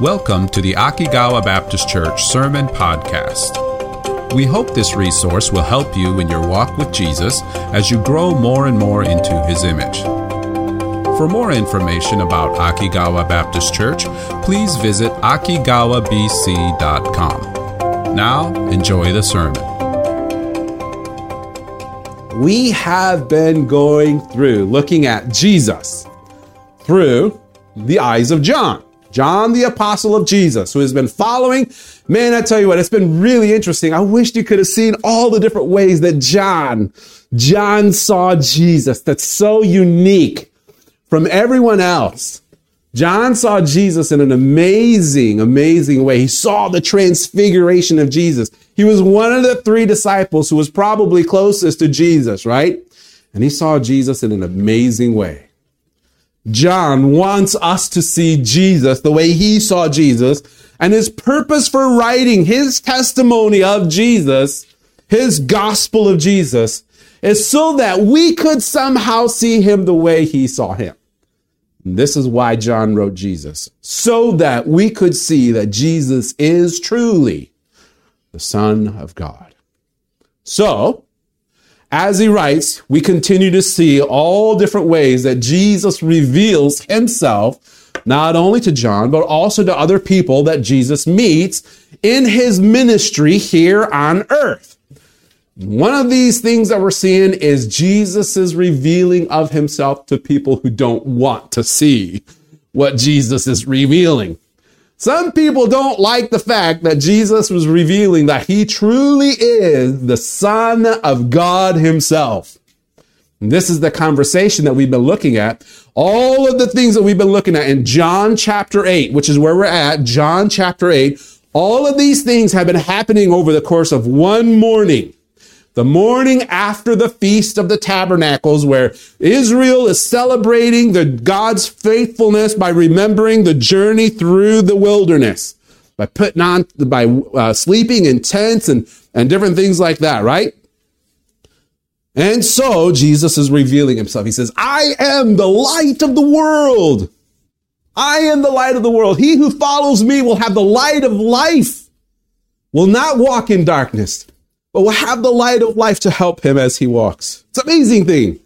Welcome to the Akigawa Baptist Church Sermon Podcast. We hope this resource will help you in your walk with Jesus as you grow more and more into his image. For more information about Akigawa Baptist Church, please visit akigawabc.com. Now, enjoy the sermon. We have been going through looking at Jesus through the eyes of John. John, the apostle of Jesus, who has been following. Man, I tell you what, it's been really interesting. I wished you could have seen all the different ways that John, John saw Jesus. That's so unique from everyone else. John saw Jesus in an amazing, amazing way. He saw the transfiguration of Jesus. He was one of the three disciples who was probably closest to Jesus, right? And he saw Jesus in an amazing way. John wants us to see Jesus the way he saw Jesus. And his purpose for writing his testimony of Jesus, his gospel of Jesus, is so that we could somehow see him the way he saw him. And this is why John wrote Jesus, so that we could see that Jesus is truly the Son of God. So, as he writes, we continue to see all different ways that Jesus reveals himself, not only to John, but also to other people that Jesus meets in his ministry here on earth. One of these things that we're seeing is Jesus' revealing of himself to people who don't want to see what Jesus is revealing. Some people don't like the fact that Jesus was revealing that he truly is the Son of God himself. And this is the conversation that we've been looking at. All of the things that we've been looking at in John chapter 8, which is where we're at, John chapter 8, all of these things have been happening over the course of one morning the morning after the feast of the tabernacles where Israel is celebrating the God's faithfulness by remembering the journey through the wilderness by putting on by uh, sleeping in tents and and different things like that right? And so Jesus is revealing himself. He says I am the light of the world. I am the light of the world. He who follows me will have the light of life will not walk in darkness but will have the light of life to help him as he walks. It's an amazing thing.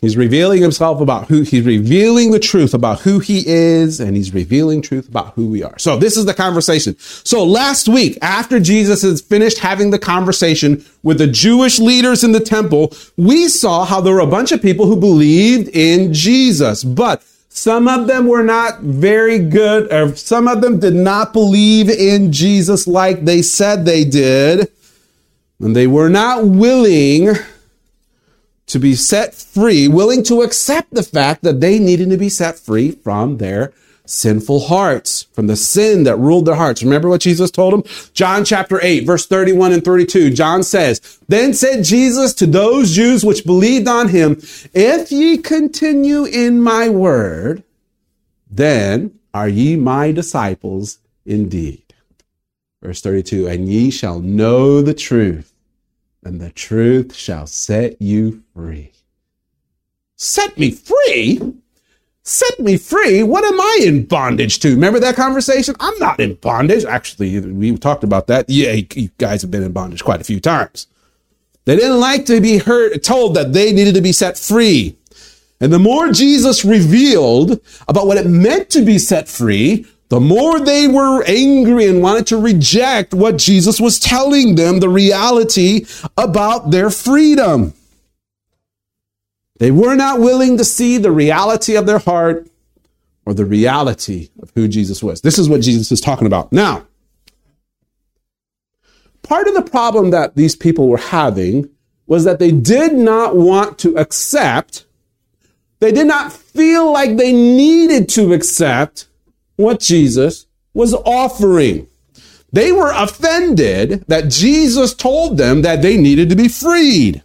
He's revealing himself about who he's revealing the truth about who he is, and he's revealing truth about who we are. So this is the conversation. So last week, after Jesus has finished having the conversation with the Jewish leaders in the temple, we saw how there were a bunch of people who believed in Jesus, but some of them were not very good, or some of them did not believe in Jesus like they said they did. And they were not willing to be set free, willing to accept the fact that they needed to be set free from their sinful hearts, from the sin that ruled their hearts. Remember what Jesus told them? John chapter 8, verse 31 and 32. John says, Then said Jesus to those Jews which believed on him, If ye continue in my word, then are ye my disciples indeed. Verse 32, And ye shall know the truth, and the truth shall set you free. Set me free? Set me free. What am I in bondage to? Remember that conversation? I'm not in bondage. Actually, we talked about that. Yeah, you guys have been in bondage quite a few times. They didn't like to be heard, told that they needed to be set free. And the more Jesus revealed about what it meant to be set free, the more they were angry and wanted to reject what Jesus was telling them, the reality about their freedom. They were not willing to see the reality of their heart or the reality of who Jesus was. This is what Jesus is talking about. Now, part of the problem that these people were having was that they did not want to accept, they did not feel like they needed to accept what Jesus was offering. They were offended that Jesus told them that they needed to be freed.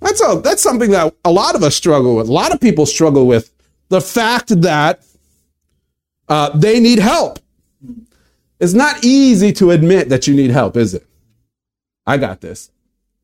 That's a that's something that a lot of us struggle with. A lot of people struggle with the fact that uh, they need help. It's not easy to admit that you need help, is it? I got this.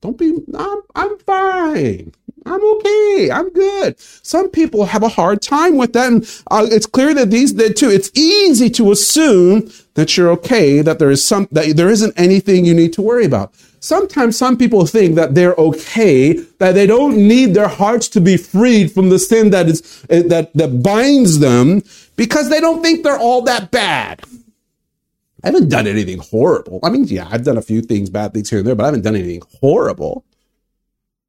Don't be. I'm, I'm fine. I'm okay. I'm good. Some people have a hard time with that. And uh, it's clear that these did too. It's easy to assume that you're okay, that there is some, that there isn't anything you need to worry about. Sometimes some people think that they're okay, that they don't need their hearts to be freed from the sin that is, uh, that, that binds them because they don't think they're all that bad. I haven't done anything horrible. I mean, yeah, I've done a few things, bad things here and there, but I haven't done anything horrible.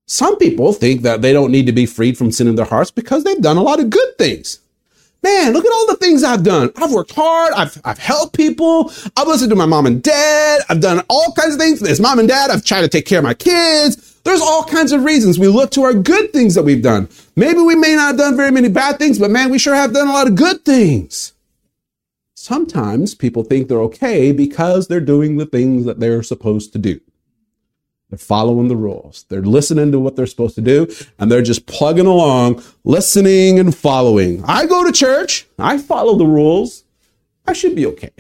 Some people think that they don't need to be freed from sin in their hearts because they've done a lot of good things. Man, look at all the things I've done. I've worked hard. I've, I've helped people. I've listened to my mom and dad. I've done all kinds of things. As mom and dad, I've tried to take care of my kids. There's all kinds of reasons we look to our good things that we've done. Maybe we may not have done very many bad things, but man, we sure have done a lot of good things. Sometimes people think they're okay because they're doing the things that they're supposed to do. They're following the rules. They're listening to what they're supposed to do, and they're just plugging along, listening and following. I go to church. I follow the rules. I should be okay.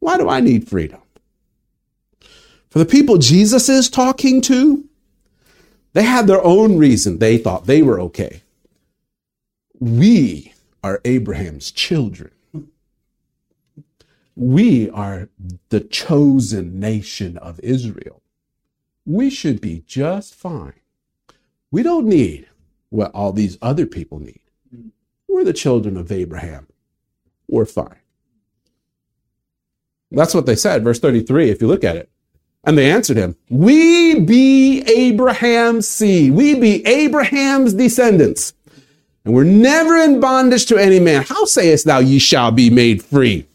Why do I need freedom? For the people Jesus is talking to, they had their own reason they thought they were okay. We are Abraham's children. We are the chosen nation of Israel we should be just fine. We don't need what all these other people need. We're the children of Abraham. We're fine. That's what they said, verse 33, if you look at it. And they answered him, We be Abraham's seed. We be Abraham's descendants. And we're never in bondage to any man. How sayest thou, ye shall be made free?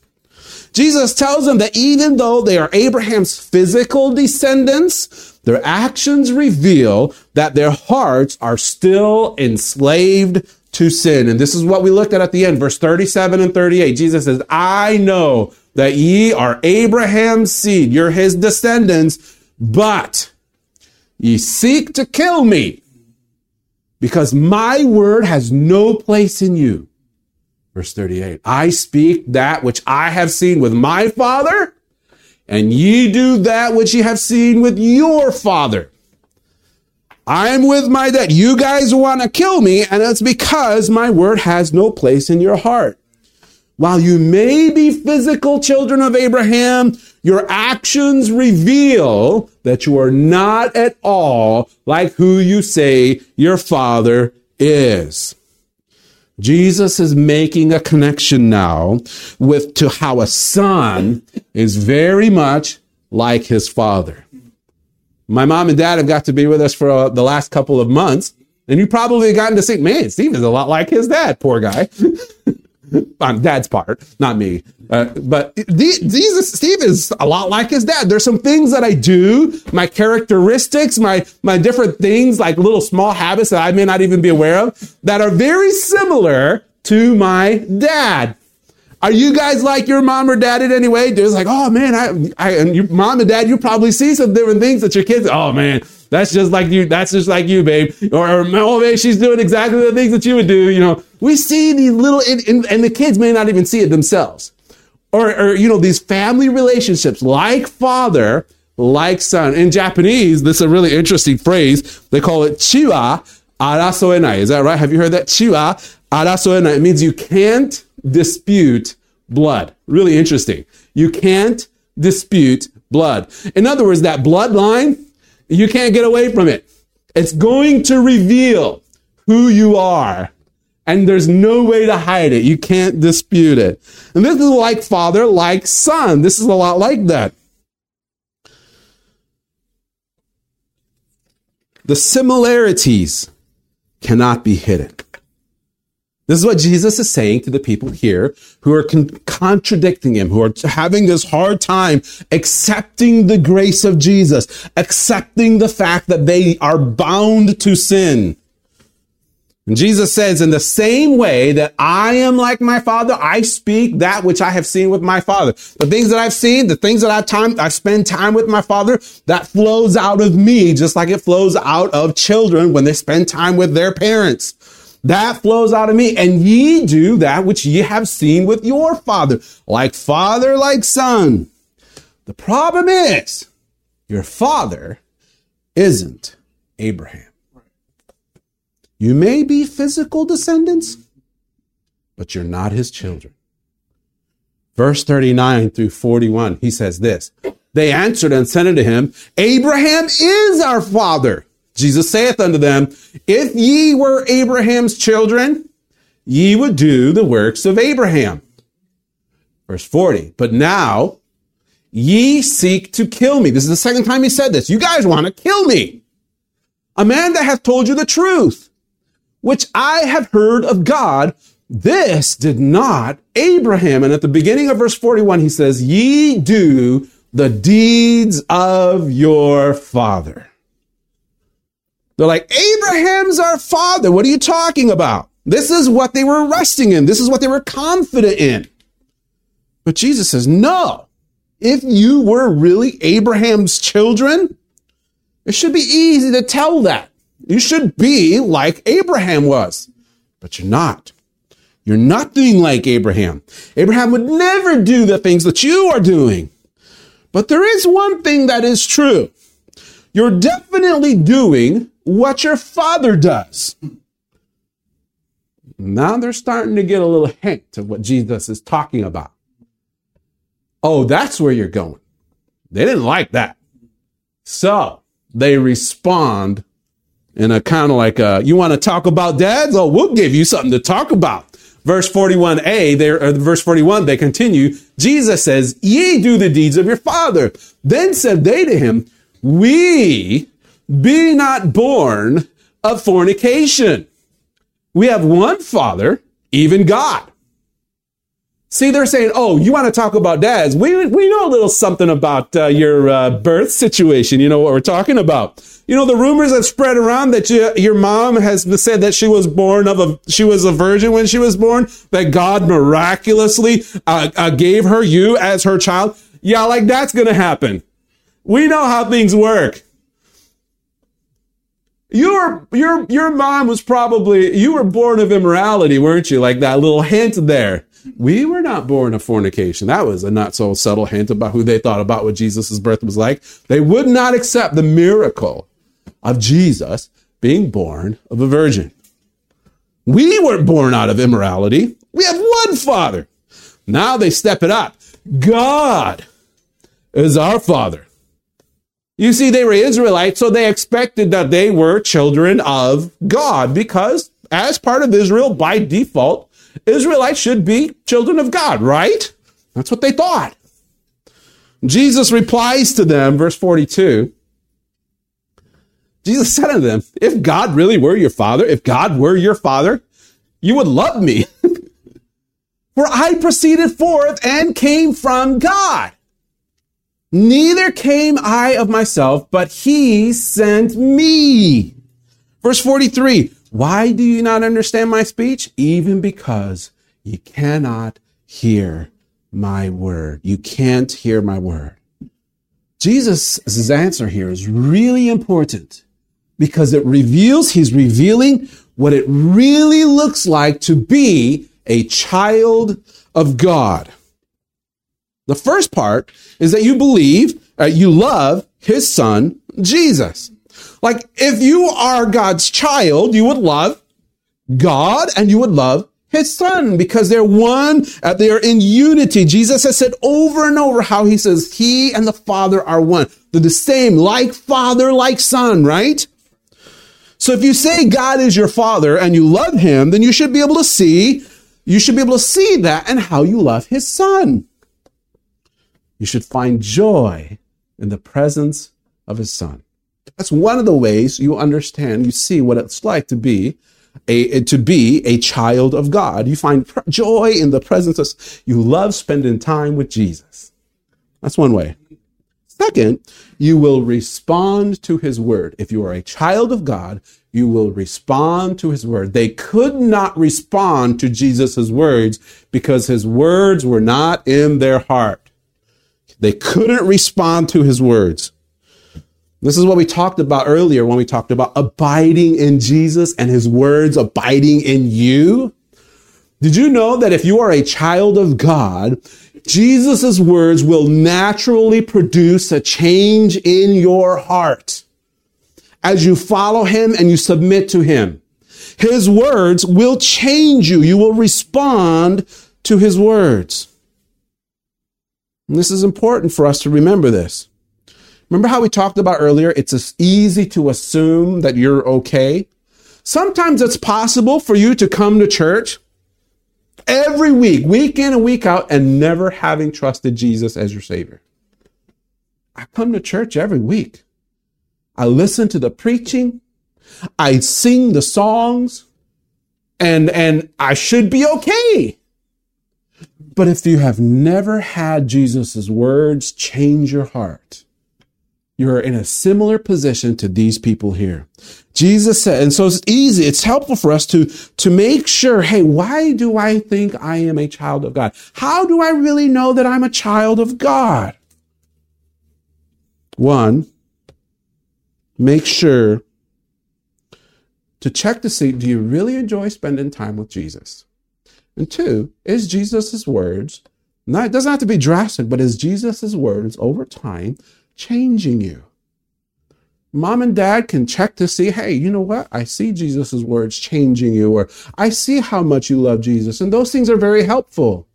Jesus tells them that even though they are Abraham's physical descendants, their actions reveal that their hearts are still enslaved to sin. And this is what we looked at at the end, verse 37 and 38. Jesus says, I know that ye are Abraham's seed, you're his descendants, but ye seek to kill me because my word has no place in you. Verse 38, I speak that which I have seen with my father and ye do that which ye have seen with your father. I'm with my dad. You guys want to kill me, and it's because my word has no place in your heart. While you may be physical children of Abraham, your actions reveal that you are not at all like who you say your father is. Jesus is making a connection now with to how a son is very much like his father. My mom and dad have got to be with us for uh, the last couple of months, and you probably have gotten to see, man, Steve is a lot like his dad, poor guy. on dad's part, not me. Uh, but Jesus, Steve is a lot like his dad. There's some things that I do, my characteristics, my, my different things, like little small habits that I may not even be aware of, that are very similar to my dad. Are you guys like your mom or dad in any way? There's like, oh man, I, I, and your mom and dad, you probably see some different things that your kids, oh man, that's just like you. That's just like you, babe. Or, or oh, man, she's doing exactly the things that you would do. You know, we see these little, and, and the kids may not even see it themselves. Or, or, you know, these family relationships, like father, like son. In Japanese, this is a really interesting phrase. They call it chiwa arasoenai. Is that right? Have you heard that? Chiwa arasoenai. It means you can't dispute blood. Really interesting. You can't dispute blood. In other words, that bloodline, you can't get away from it. It's going to reveal who you are. And there's no way to hide it. You can't dispute it. And this is like father, like son. This is a lot like that. The similarities cannot be hidden. This is what Jesus is saying to the people here who are con- contradicting him, who are having this hard time accepting the grace of Jesus, accepting the fact that they are bound to sin. And Jesus says, in the same way that I am like my father, I speak that which I have seen with my father. The things that I've seen, the things that I've time, I spend time with my father, that flows out of me, just like it flows out of children when they spend time with their parents. That flows out of me. And ye do that which ye have seen with your father, like father, like son. The problem is, your father isn't Abraham. You may be physical descendants, but you're not his children. Verse 39 through 41, he says this They answered and said unto him, Abraham is our father. Jesus saith unto them, If ye were Abraham's children, ye would do the works of Abraham. Verse 40, but now ye seek to kill me. This is the second time he said this. You guys want to kill me. A man that hath told you the truth, which I have heard of God, this did not Abraham. And at the beginning of verse 41, he says, Ye do the deeds of your father. They're like, Abraham's our father. What are you talking about? This is what they were resting in. This is what they were confident in. But Jesus says, no. If you were really Abraham's children, it should be easy to tell that. You should be like Abraham was, but you're not. You're not doing like Abraham. Abraham would never do the things that you are doing. But there is one thing that is true. You're definitely doing what your father does. Now they're starting to get a little hint of what Jesus is talking about. Oh, that's where you're going. They didn't like that. So they respond in a kind of like, a, you want to talk about dads? Oh, we'll give you something to talk about. Verse 41a, there, or verse 41, they continue. Jesus says, ye do the deeds of your father. Then said they to him, we be not born of fornication. We have one father, even God. See, they're saying, "Oh, you want to talk about dads? We we know a little something about uh, your uh, birth situation. You know what we're talking about. You know the rumors that spread around that you, your mom has said that she was born of a she was a virgin when she was born. That God miraculously uh, uh gave her you as her child. Yeah, like that's gonna happen. We know how things work. Your your your mom was probably you were born of immorality, weren't you? Like that little hint there. We were not born of fornication. That was a not so subtle hint about who they thought about what Jesus' birth was like. They would not accept the miracle of Jesus being born of a virgin. We weren't born out of immorality. We have one Father. Now they step it up. God is our Father. You see, they were Israelites, so they expected that they were children of God because, as part of Israel, by default, Israelites should be children of God, right? That's what they thought. Jesus replies to them, verse 42. Jesus said to them, If God really were your father, if God were your father, you would love me. For I proceeded forth and came from God. Neither came I of myself, but he sent me. Verse 43 Why do you not understand my speech? Even because you cannot hear my word. You can't hear my word. Jesus' answer here is really important because it reveals, he's revealing what it really looks like to be a child of God. The first part is that you believe, uh, you love his son, Jesus. Like, if you are God's child, you would love God and you would love his son because they're one, uh, they are in unity. Jesus has said over and over how he says he and the father are one. They're the same, like father, like son, right? So if you say God is your father and you love him, then you should be able to see, you should be able to see that and how you love his son. You should find joy in the presence of his son. That's one of the ways you understand, you see what it's like to be a, eh, to be a child of God. You find joy in the presence of, you love spending time with Jesus. That's one way. Second, you will respond to his word. If you are a child of God, you will respond to his word. They could not respond to Jesus' words because his words were not in their heart. They couldn't respond to his words. This is what we talked about earlier when we talked about abiding in Jesus and his words abiding in you. Did you know that if you are a child of God, Jesus' words will naturally produce a change in your heart as you follow him and you submit to him. His words will change you. You will respond to his words. And this is important for us to remember this. Remember how we talked about earlier? It's easy to assume that you're okay. Sometimes it's possible for you to come to church every week, week in and week out, and never having trusted Jesus as your Savior. I come to church every week. I listen to the preaching. I sing the songs and, and I should be okay. But if you have never had Jesus' words change your heart, you're in a similar position to these people here. Jesus said, and so it's easy. It's helpful for us to, to make sure, hey, why do I think I am a child of God? How do I really know that I'm a child of God? One, make sure to check to see, do you really enjoy spending time with Jesus? And two, is Jesus' words, not, it doesn't have to be drastic, but is Jesus' words over time changing you? Mom and dad can check to see, hey, you know what? I see Jesus' words changing you, or I see how much you love Jesus. And those things are very helpful.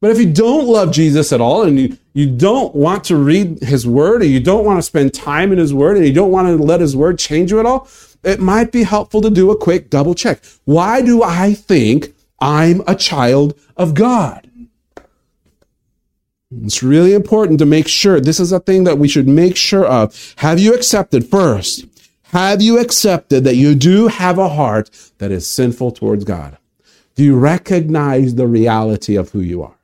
But if you don't love Jesus at all and you, you don't want to read his word and you don't want to spend time in his word and you don't want to let his word change you at all, it might be helpful to do a quick double check. Why do I think I'm a child of God? It's really important to make sure this is a thing that we should make sure of. Have you accepted first? Have you accepted that you do have a heart that is sinful towards God? Do you recognize the reality of who you are?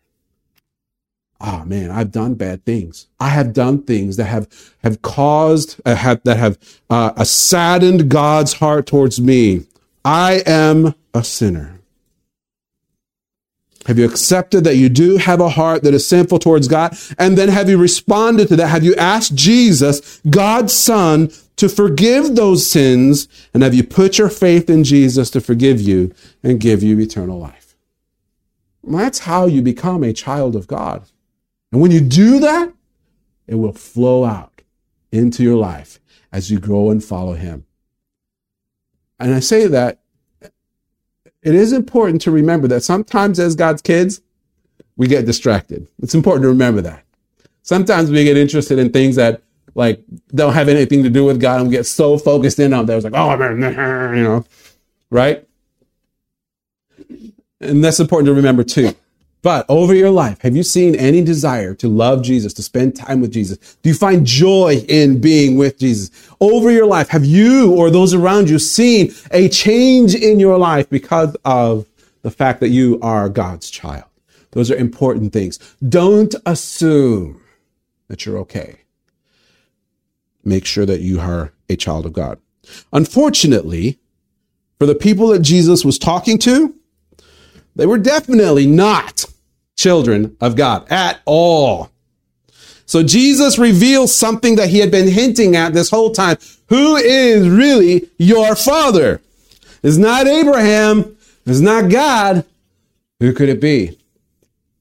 Oh man, I've done bad things. I have done things that have have caused uh, have, that have uh, saddened God's heart towards me. I am a sinner. Have you accepted that you do have a heart that is sinful towards God? And then have you responded to that? Have you asked Jesus, God's Son, to forgive those sins? And have you put your faith in Jesus to forgive you and give you eternal life? Well, that's how you become a child of God. And when you do that, it will flow out into your life as you grow and follow Him. And I say that it is important to remember that sometimes as God's kids, we get distracted. It's important to remember that. Sometimes we get interested in things that like don't have anything to do with God and we get so focused in on that. It's like, oh, man, you know, right? And that's important to remember too. But over your life, have you seen any desire to love Jesus, to spend time with Jesus? Do you find joy in being with Jesus? Over your life, have you or those around you seen a change in your life because of the fact that you are God's child? Those are important things. Don't assume that you're okay. Make sure that you are a child of God. Unfortunately, for the people that Jesus was talking to, they were definitely not children of God at all. So Jesus reveals something that he had been hinting at this whole time. Who is really your father? It's not Abraham. It's not God. Who could it be?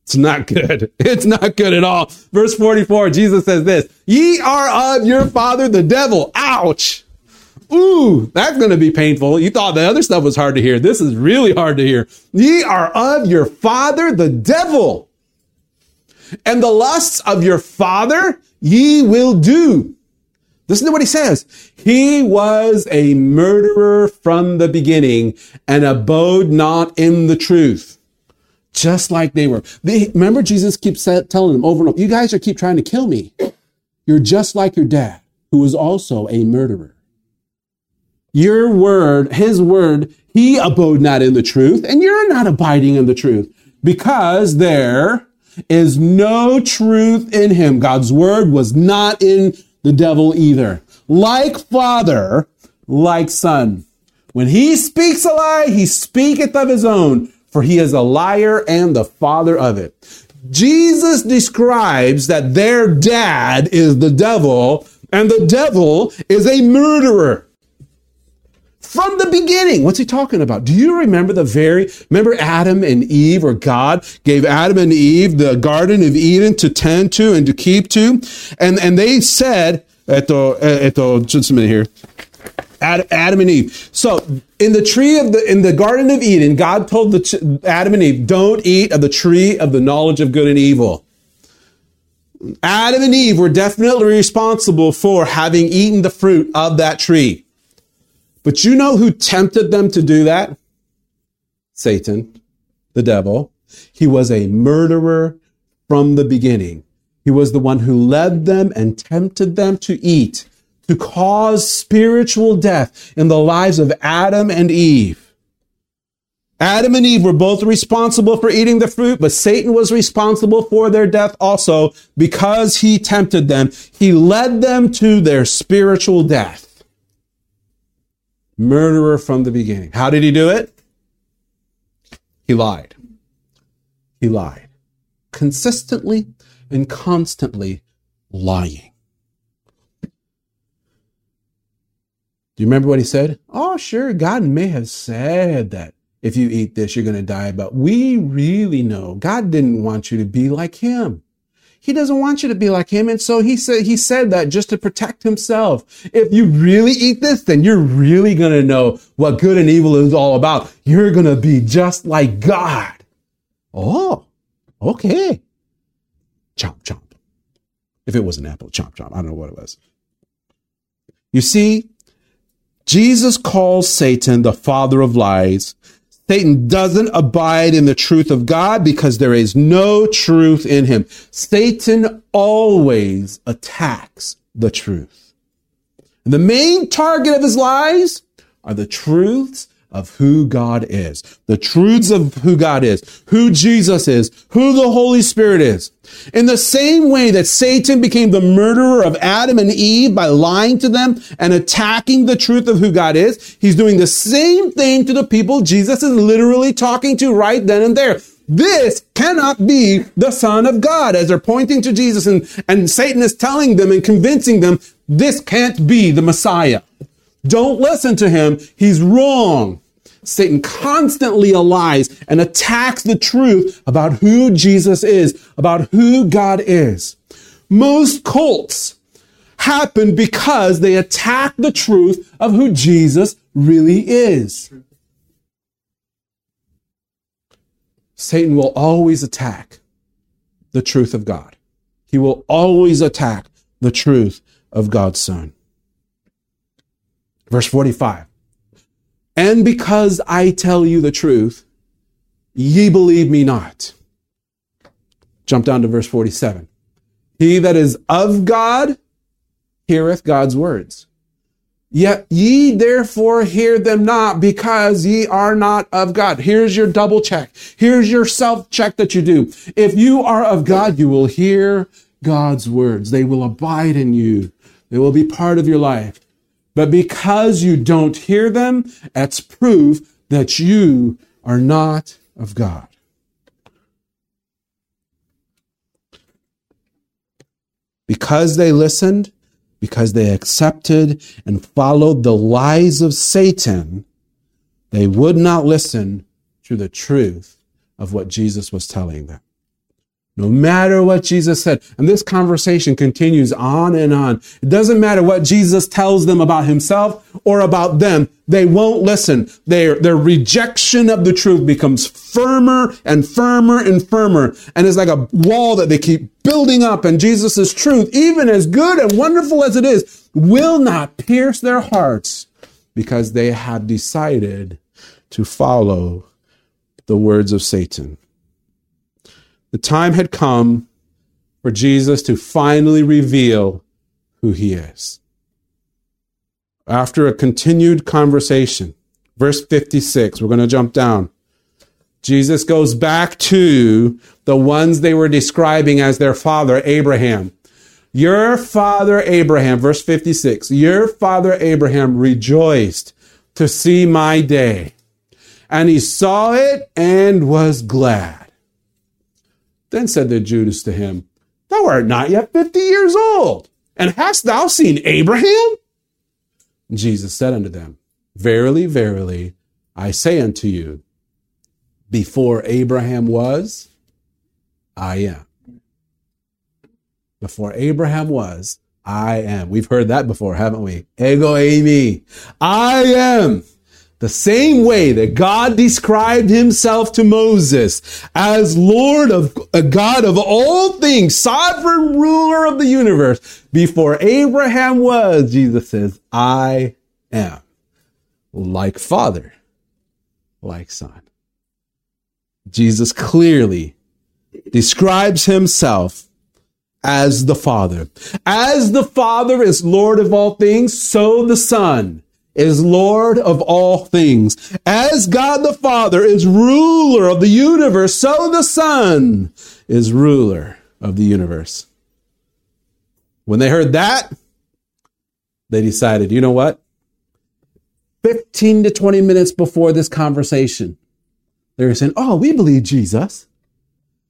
It's not good. It's not good at all. Verse 44, Jesus says this, ye are of your father, the devil. Ouch. Ooh, that's going to be painful. You thought the other stuff was hard to hear. This is really hard to hear. Ye are of your father, the devil. And the lusts of your father ye will do. Listen to what he says. He was a murderer from the beginning and abode not in the truth. Just like they were. They, remember Jesus keeps telling them over and over, you guys are keep trying to kill me. You're just like your dad, who was also a murderer. Your word, his word, he abode not in the truth, and you're not abiding in the truth because there is no truth in him. God's word was not in the devil either. Like father, like son. When he speaks a lie, he speaketh of his own, for he is a liar and the father of it. Jesus describes that their dad is the devil, and the devil is a murderer from the beginning. What's he talking about? Do you remember the very, remember Adam and Eve, or God gave Adam and Eve the Garden of Eden to tend to and to keep to? And, and they said, eto, eto, eh, just a minute here. Adam and Eve. So in the tree of the in the Garden of Eden, God told the Adam and Eve, "Don't eat of the tree of the knowledge of good and evil." Adam and Eve were definitely responsible for having eaten the fruit of that tree. But you know who tempted them to do that? Satan, the devil. He was a murderer from the beginning. He was the one who led them and tempted them to eat, to cause spiritual death in the lives of Adam and Eve. Adam and Eve were both responsible for eating the fruit, but Satan was responsible for their death also because he tempted them. He led them to their spiritual death. Murderer from the beginning. How did he do it? He lied. He lied. Consistently and constantly lying. Do you remember what he said? Oh, sure, God may have said that if you eat this, you're going to die. But we really know God didn't want you to be like him. He doesn't want you to be like him. And so he said, he said that just to protect himself. If you really eat this, then you're really going to know what good and evil is all about. You're going to be just like God. Oh, okay. Chomp, chomp. If it was an apple, chomp, chomp. I don't know what it was. You see, Jesus calls Satan the father of lies Satan doesn't abide in the truth of God because there is no truth in him. Satan always attacks the truth. And the main target of his lies are the truths of who God is, the truths of who God is, who Jesus is, who the Holy Spirit is. In the same way that Satan became the murderer of Adam and Eve by lying to them and attacking the truth of who God is, he's doing the same thing to the people Jesus is literally talking to right then and there. This cannot be the Son of God as they're pointing to Jesus and, and Satan is telling them and convincing them this can't be the Messiah. Don't listen to him. He's wrong. Satan constantly lies and attacks the truth about who Jesus is, about who God is. Most cults happen because they attack the truth of who Jesus really is. Satan will always attack the truth of God. He will always attack the truth of God's Son. Verse 45. And because I tell you the truth, ye believe me not. Jump down to verse 47. He that is of God heareth God's words. Yet ye therefore hear them not because ye are not of God. Here's your double check. Here's your self check that you do. If you are of God, you will hear God's words. They will abide in you. They will be part of your life. But because you don't hear them, that's proof that you are not of God. Because they listened, because they accepted and followed the lies of Satan, they would not listen to the truth of what Jesus was telling them. No matter what Jesus said. And this conversation continues on and on. It doesn't matter what Jesus tells them about himself or about them. They won't listen. Their, their rejection of the truth becomes firmer and firmer and firmer. And it's like a wall that they keep building up. And Jesus' truth, even as good and wonderful as it is, will not pierce their hearts because they have decided to follow the words of Satan. The time had come for Jesus to finally reveal who he is. After a continued conversation, verse 56, we're going to jump down. Jesus goes back to the ones they were describing as their father, Abraham. Your father Abraham, verse 56, your father Abraham rejoiced to see my day, and he saw it and was glad. Then said the Judas to him, Thou art not yet fifty years old, and hast thou seen Abraham? Jesus said unto them, Verily, verily, I say unto you, before Abraham was, I am. Before Abraham was, I am. We've heard that before, haven't we? Ego eimi. I am. The same way that God described himself to Moses as Lord of a God of all things, sovereign ruler of the universe, before Abraham was, Jesus says, I am. Like Father, like Son. Jesus clearly describes himself as the Father. As the Father is Lord of all things, so the Son is Lord of all things. As God the Father is ruler of the universe, so the Son is ruler of the universe. When they heard that, they decided, you know what? 15 to 20 minutes before this conversation, they were saying, oh, we believe Jesus.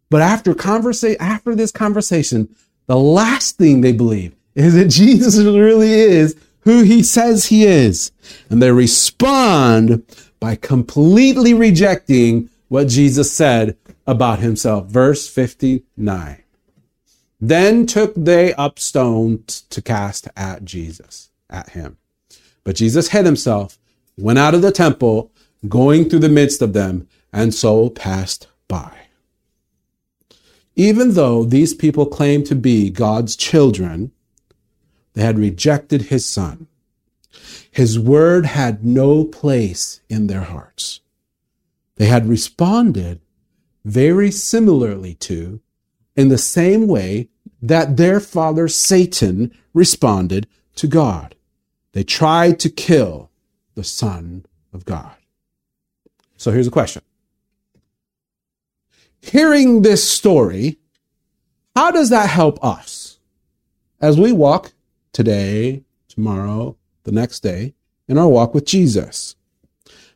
But after conversa- after this conversation, the last thing they believe is that Jesus really is who he says he is. And they respond by completely rejecting what Jesus said about himself. Verse 59. Then took they up stones to cast at Jesus, at him. But Jesus hid himself, went out of the temple, going through the midst of them, and so passed by. Even though these people claim to be God's children, they had rejected his son. His word had no place in their hearts. They had responded very similarly to, in the same way that their father Satan responded to God. They tried to kill the Son of God. So here's a question hearing this story, how does that help us as we walk today, tomorrow, the next day in our walk with Jesus?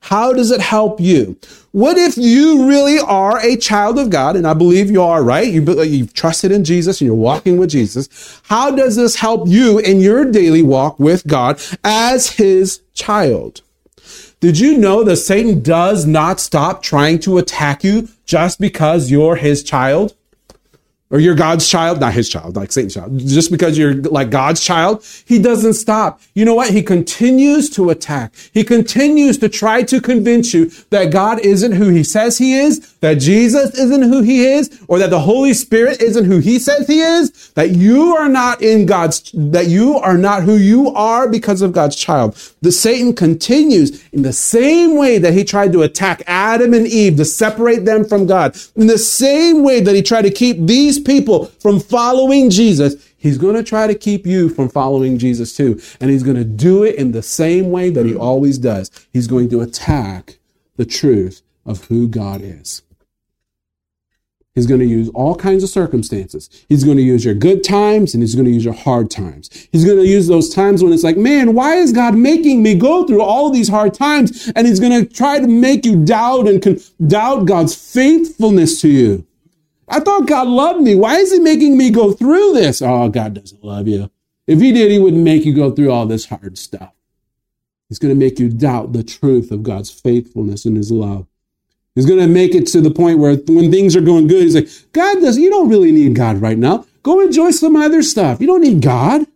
How does it help you? What if you really are a child of God? And I believe you are, right? You, you've trusted in Jesus and you're walking with Jesus. How does this help you in your daily walk with God as his child? Did you know that Satan does not stop trying to attack you just because you're his child? Or you're God's child, not his child, like Satan's child, just because you're like God's child, he doesn't stop. You know what? He continues to attack. He continues to try to convince you that God isn't who he says he is, that Jesus isn't who he is, or that the Holy Spirit isn't who he says he is, that you are not in God's, that you are not who you are because of God's child. The Satan continues in the same way that he tried to attack Adam and Eve to separate them from God, in the same way that he tried to keep these people from following Jesus, he's going to try to keep you from following Jesus too. And he's going to do it in the same way that he mm. always does. He's going to attack the truth of who God is. He's going to use all kinds of circumstances. He's going to use your good times and he's going to use your hard times. He's going to use those times when it's like, man, why is God making me go through all these hard times? And he's going to try to make you doubt and con- doubt God's faithfulness to you. I thought God loved me. Why is he making me go through this? Oh, God doesn't love you. If he did, he wouldn't make you go through all this hard stuff. He's going to make you doubt the truth of God's faithfulness and his love. He's going to make it to the point where when things are going good, he's like, God does, you don't really need God right now. Go enjoy some other stuff. You don't need God.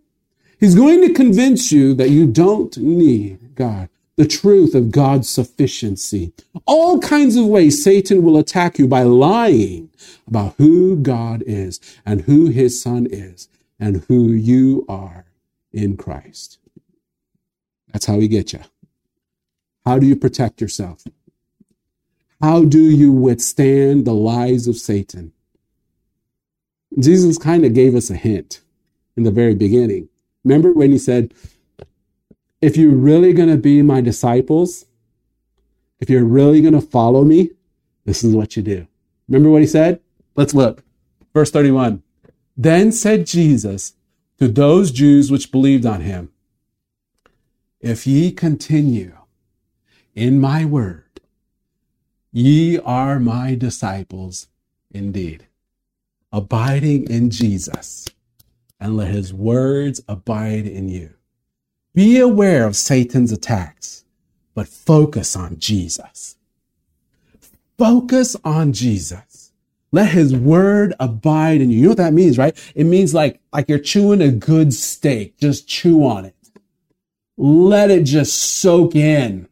He's going to convince you that you don't need God the truth of God's sufficiency. All kinds of ways Satan will attack you by lying about who God is and who his son is and who you are in Christ. That's how he gets you. How do you protect yourself? How do you withstand the lies of Satan? Jesus kind of gave us a hint in the very beginning. Remember when he said, if you're really going to be my disciples, if you're really going to follow me, this is what you do. Remember what he said? Let's look. Verse 31. Then said Jesus to those Jews which believed on him, If ye continue in my word, ye are my disciples indeed, abiding in Jesus, and let his words abide in you. Be aware of Satan's attacks, but focus on Jesus. Focus on Jesus. Let his word abide in you. You know what that means, right? It means like, like you're chewing a good steak. Just chew on it. Let it just soak in.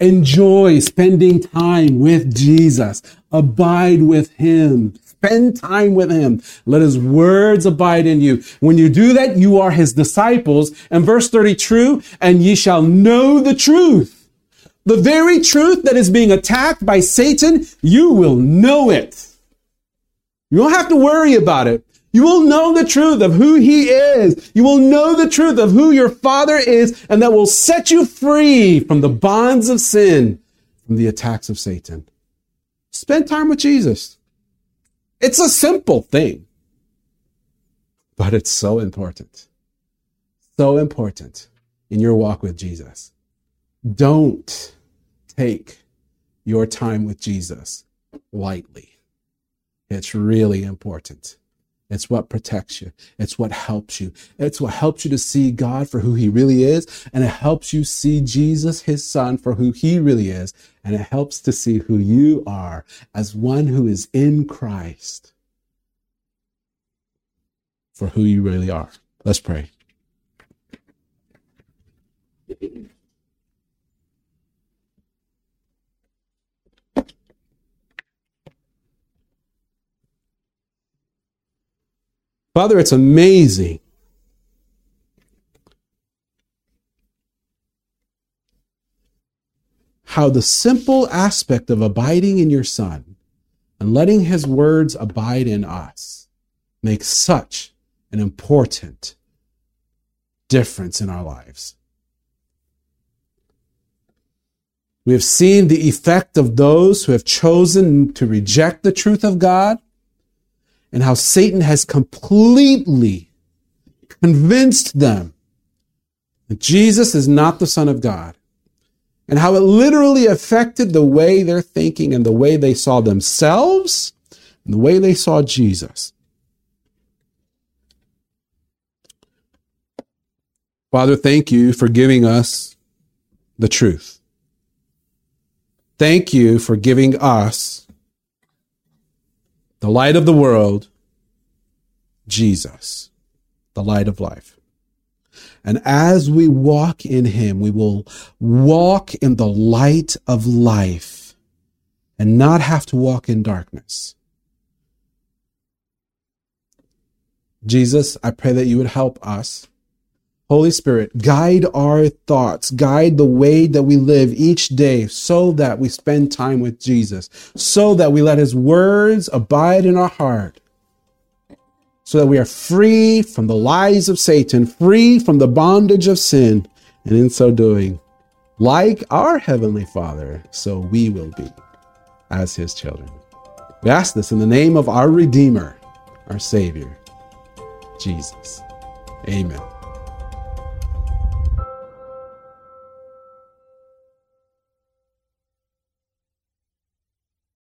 Enjoy spending time with Jesus. Abide with him. Spend time with him. Let his words abide in you. When you do that, you are his disciples. And verse 30, true, and ye shall know the truth. The very truth that is being attacked by Satan, you will know it. You don't have to worry about it. You will know the truth of who he is. You will know the truth of who your father is, and that will set you free from the bonds of sin, from the attacks of Satan. Spend time with Jesus. It's a simple thing, but it's so important. So important in your walk with Jesus. Don't take your time with Jesus lightly. It's really important. It's what protects you. It's what helps you. It's what helps you to see God for who he really is. And it helps you see Jesus, his son, for who he really is. And it helps to see who you are as one who is in Christ for who you really are. Let's pray. Father, it's amazing how the simple aspect of abiding in your Son and letting his words abide in us makes such an important difference in our lives. We have seen the effect of those who have chosen to reject the truth of God and how Satan has completely convinced them that Jesus is not the Son of God, and how it literally affected the way they're thinking and the way they saw themselves and the way they saw Jesus. Father, thank you for giving us the truth. Thank you for giving us the light of the world, Jesus, the light of life. And as we walk in him, we will walk in the light of life and not have to walk in darkness. Jesus, I pray that you would help us. Holy Spirit, guide our thoughts, guide the way that we live each day so that we spend time with Jesus, so that we let his words abide in our heart, so that we are free from the lies of Satan, free from the bondage of sin, and in so doing, like our Heavenly Father, so we will be as his children. We ask this in the name of our Redeemer, our Savior, Jesus. Amen.